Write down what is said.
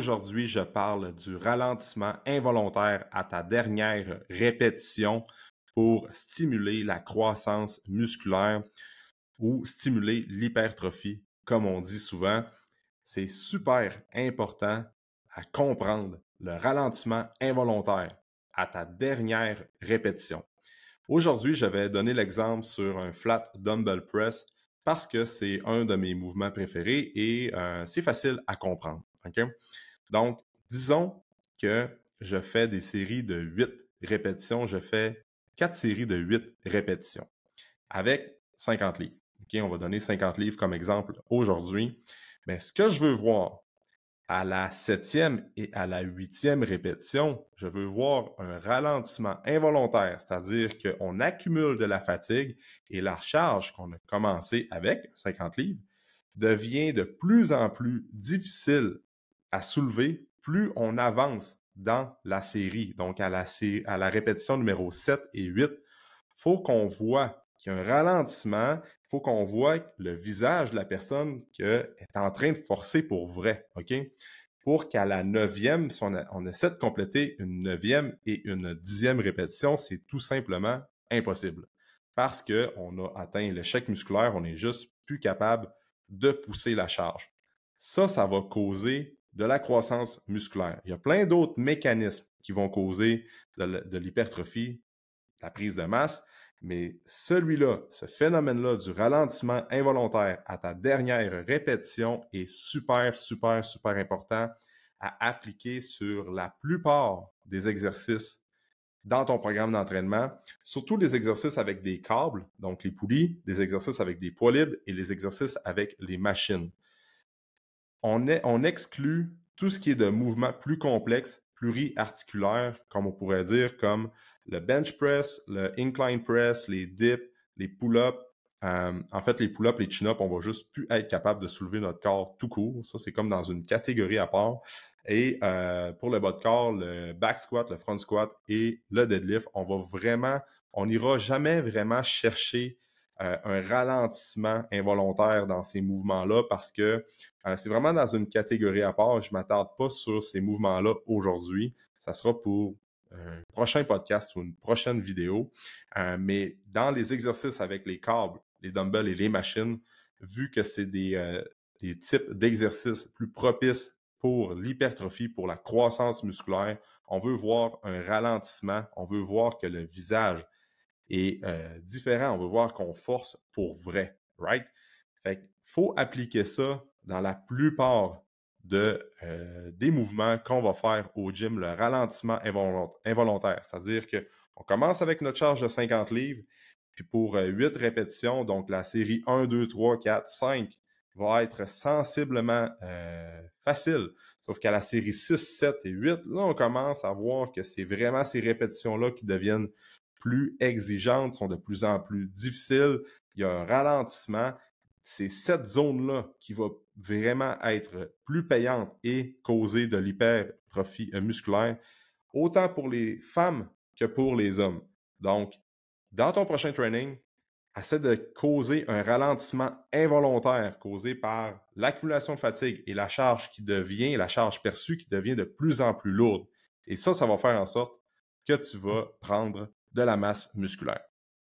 Aujourd'hui, je parle du ralentissement involontaire à ta dernière répétition pour stimuler la croissance musculaire ou stimuler l'hypertrophie, comme on dit souvent. C'est super important à comprendre le ralentissement involontaire à ta dernière répétition. Aujourd'hui, je vais donner l'exemple sur un flat dumbbell press parce que c'est un de mes mouvements préférés et euh, c'est facile à comprendre. Donc, disons que je fais des séries de 8 répétitions, je fais 4 séries de 8 répétitions avec 50 livres. on va donner 50 livres comme exemple aujourd'hui. Mais ce que je veux voir à la septième et à la huitième répétition, je veux voir un ralentissement involontaire, c'est-à-dire qu'on accumule de la fatigue et la charge qu'on a commencé avec, 50 livres, devient de plus en plus difficile à soulever plus on avance dans la série. Donc, à la, répétition numéro 7 et 8, il faut qu'on voit qu'il y a un ralentissement, il faut qu'on voit le visage de la personne qui est en train de forcer pour vrai, OK? Pour qu'à la neuvième, si on, essaie de compléter une neuvième et une dixième répétition, c'est tout simplement impossible. Parce qu'on a atteint l'échec musculaire, on n'est juste plus capable de pousser la charge. Ça, ça va causer de la croissance musculaire. Il y a plein d'autres mécanismes qui vont causer de l'hypertrophie, la prise de masse, mais celui-là, ce phénomène-là du ralentissement involontaire à ta dernière répétition est super, super, super important à appliquer sur la plupart des exercices dans ton programme d'entraînement, surtout les exercices avec des câbles, donc les poulies, des exercices avec des poids libres et les exercices avec les machines. On, exclut tout ce qui est de mouvements plus complexes, pluriarticulaires, comme on pourrait dire, comme le bench press, le incline press, les dips, les pull-ups. Euh, en fait, les pull-ups, les chin-ups, on va juste plus être capable de soulever notre corps tout court. Ça, c'est comme dans une catégorie à part. Et euh, pour le bas de corps, le back squat, le front squat et le deadlift, on va vraiment, on n'ira jamais vraiment chercher euh, un ralentissement involontaire dans ces mouvements-là parce que c'est vraiment dans une catégorie à part. Je ne m'attarde pas sur ces mouvements-là aujourd'hui. Ça sera pour un prochain podcast ou une prochaine vidéo. Euh, mais dans les exercices avec les câbles, les dumbbells et les machines, vu que c'est des, euh, des types d'exercices plus propices pour l'hypertrophie, pour la croissance musculaire, on veut voir un ralentissement, on veut voir que le visage est euh, différent, on veut voir qu'on force pour vrai, right? Fait faut appliquer ça dans la plupart euh, des mouvements qu'on va faire au gym, le ralentissement involontaire. C'est-à-dire qu'on commence avec notre charge de 50 livres, puis pour 8 euh, répétitions, donc la série 1, 2, 3, 4, 5 va être sensiblement euh, facile. Sauf qu'à la série 6, 7 et 8, là, on commence à voir que c'est vraiment ces répétitions-là qui deviennent plus exigeantes, sont de plus en plus difficiles. Il y a un ralentissement c'est cette zone-là qui va vraiment être plus payante et causer de l'hypertrophie musculaire, autant pour les femmes que pour les hommes. Donc, dans ton prochain training, essaie de causer un ralentissement involontaire causé par l'accumulation de fatigue et la charge qui devient, la charge perçue qui devient de plus en plus lourde. Et ça, ça va faire en sorte que tu vas prendre de la masse musculaire.